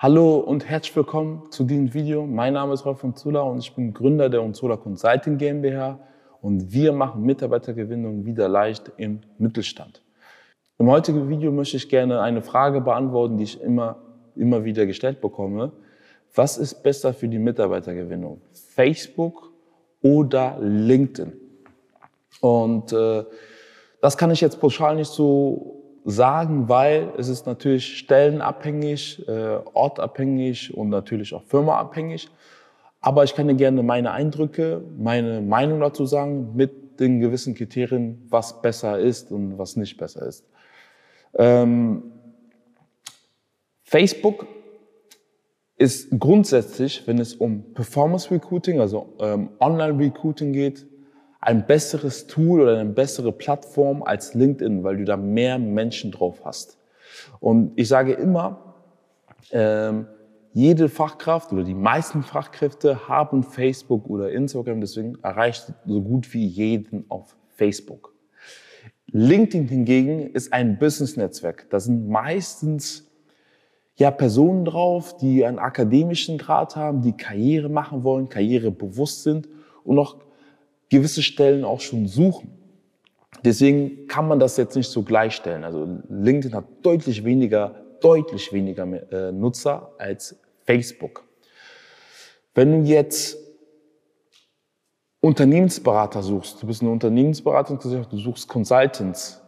Hallo und herzlich willkommen zu diesem Video. Mein Name ist Rolf von Zula und ich bin Gründer der Unzula Consulting GmbH und wir machen Mitarbeitergewinnung wieder leicht im Mittelstand. Im heutigen Video möchte ich gerne eine Frage beantworten, die ich immer, immer wieder gestellt bekomme. Was ist besser für die Mitarbeitergewinnung? Facebook oder LinkedIn? Und äh, das kann ich jetzt pauschal nicht so sagen, weil es ist natürlich stellenabhängig, äh, ortabhängig und natürlich auch firmaabhängig. Aber ich kann dir gerne meine Eindrücke, meine Meinung dazu sagen, mit den gewissen Kriterien, was besser ist und was nicht besser ist. Ähm, Facebook ist grundsätzlich, wenn es um Performance Recruiting, also ähm, Online Recruiting geht, ein besseres Tool oder eine bessere Plattform als LinkedIn, weil du da mehr Menschen drauf hast. Und ich sage immer, ähm, jede Fachkraft oder die meisten Fachkräfte haben Facebook oder Instagram, deswegen erreicht so gut wie jeden auf Facebook. LinkedIn hingegen ist ein Business-Netzwerk. Da sind meistens ja Personen drauf, die einen akademischen Grad haben, die Karriere machen wollen, karrierebewusst sind und auch gewisse Stellen auch schon suchen. Deswegen kann man das jetzt nicht so gleichstellen. Also LinkedIn hat deutlich weniger, deutlich weniger äh, Nutzer als Facebook. Wenn du jetzt Unternehmensberater suchst, du bist eine Unternehmensberatungsgesellschaft, du suchst Consultants,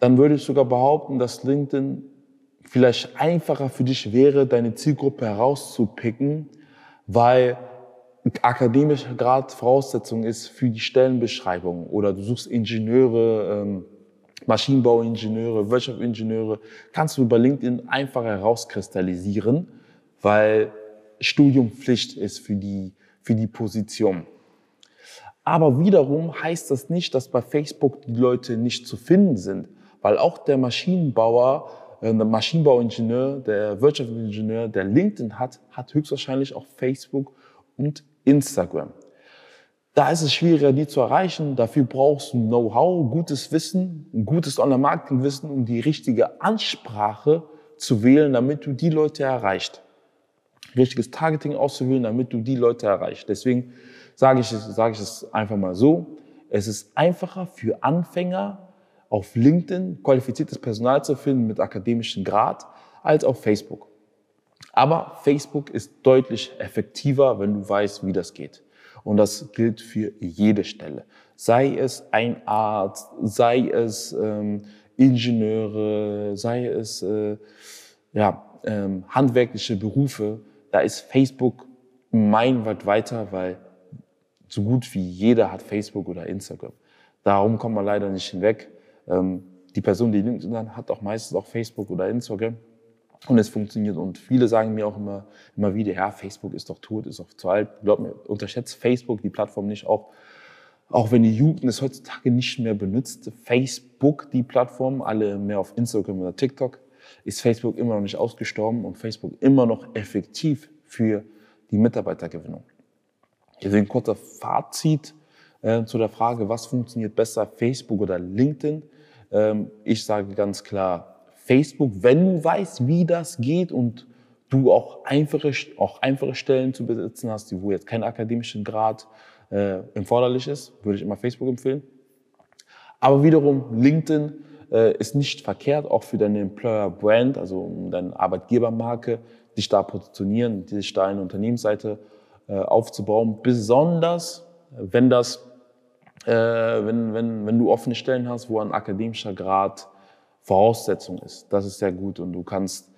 dann würde ich sogar behaupten, dass LinkedIn vielleicht einfacher für dich wäre, deine Zielgruppe herauszupicken, weil akademischer Grad Voraussetzung ist für die Stellenbeschreibung oder du suchst Ingenieure, ähm, Maschinenbauingenieure, Wirtschaftsingenieure, kannst du über LinkedIn einfach herauskristallisieren, weil Studium Pflicht ist für die, für die Position. Aber wiederum heißt das nicht, dass bei Facebook die Leute nicht zu finden sind, weil auch der Maschinenbauer, äh, der Maschinenbauingenieur, der Wirtschaftsingenieur, der LinkedIn hat, hat höchstwahrscheinlich auch Facebook und Instagram. Da ist es schwieriger, die zu erreichen. Dafür brauchst du Know-how, gutes Wissen, ein gutes Online-Marketing-Wissen, um die richtige Ansprache zu wählen, damit du die Leute erreichst. Richtiges Targeting auszuwählen, damit du die Leute erreichst. Deswegen sage ich, sage ich es einfach mal so. Es ist einfacher für Anfänger auf LinkedIn qualifiziertes Personal zu finden mit akademischem Grad als auf Facebook. Aber Facebook ist deutlich effektiver, wenn du weißt, wie das geht. Und das gilt für jede Stelle. Sei es ein Arzt, sei es ähm, Ingenieure, sei es äh, ja, ähm, handwerkliche Berufe. Da ist Facebook meilenweit weiter, weil so gut wie jeder hat Facebook oder Instagram. Darum kommt man leider nicht hinweg. Ähm, die Person, die LinkedIn hat, hat auch meistens auch Facebook oder Instagram. Und es funktioniert. Und viele sagen mir auch immer, immer wieder, ja, Facebook ist doch tot, ist doch zu alt. Glaub mir, unterschätzt Facebook, die Plattform nicht auch. Auch wenn die Jugend es heutzutage nicht mehr benutzt, Facebook, die Plattform, alle mehr auf Instagram oder TikTok, ist Facebook immer noch nicht ausgestorben und Facebook immer noch effektiv für die Mitarbeitergewinnung. Deswegen kurzer Fazit äh, zu der Frage, was funktioniert besser, Facebook oder LinkedIn. Ähm, ich sage ganz klar, Facebook, wenn du weißt, wie das geht und du auch einfache, auch einfache Stellen zu besitzen hast, wo jetzt kein akademischen Grad äh, erforderlich ist, würde ich immer Facebook empfehlen. Aber wiederum LinkedIn äh, ist nicht verkehrt, auch für deine Employer Brand, also deine Arbeitgebermarke, dich da positionieren, dich da eine Unternehmensseite äh, aufzubauen, besonders wenn das, äh, wenn, wenn, wenn du offene Stellen hast, wo ein akademischer Grad Voraussetzung ist. Das ist sehr gut und du kannst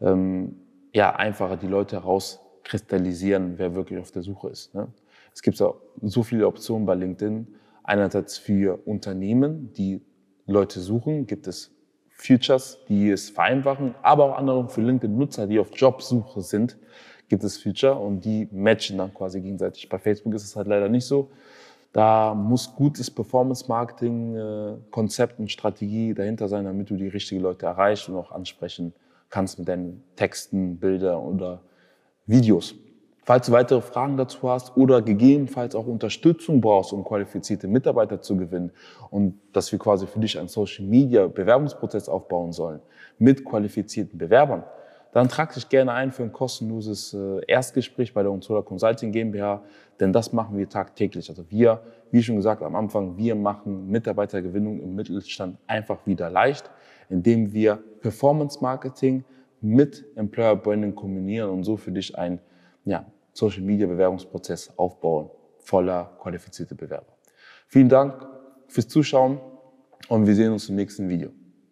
ähm, ja einfacher die Leute herauskristallisieren, wer wirklich auf der Suche ist. Ne? Es gibt so, viele Optionen bei LinkedIn. Einerseits für Unternehmen, die Leute suchen, gibt es Futures, die es vereinfachen, aber auch andere für LinkedIn-Nutzer, die auf Jobsuche sind, gibt es Future und die matchen dann quasi gegenseitig. Bei Facebook ist es halt leider nicht so. Da muss gutes Performance-Marketing-Konzept und Strategie dahinter sein, damit du die richtigen Leute erreichst und auch ansprechen kannst mit deinen Texten, Bilder oder Videos. Falls du weitere Fragen dazu hast oder gegebenenfalls auch Unterstützung brauchst, um qualifizierte Mitarbeiter zu gewinnen und dass wir quasi für dich einen Social Media Bewerbungsprozess aufbauen sollen mit qualifizierten Bewerbern, dann trag dich gerne ein für ein kostenloses äh, Erstgespräch bei der Unzola Consulting GmbH, denn das machen wir tagtäglich. Also wir, wie schon gesagt am Anfang, wir machen Mitarbeitergewinnung im Mittelstand einfach wieder leicht, indem wir Performance Marketing mit Employer Branding kombinieren und so für dich ein ja, Social Media Bewerbungsprozess aufbauen, voller qualifizierte Bewerber. Vielen Dank fürs Zuschauen und wir sehen uns im nächsten Video.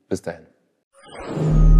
Bis dahin.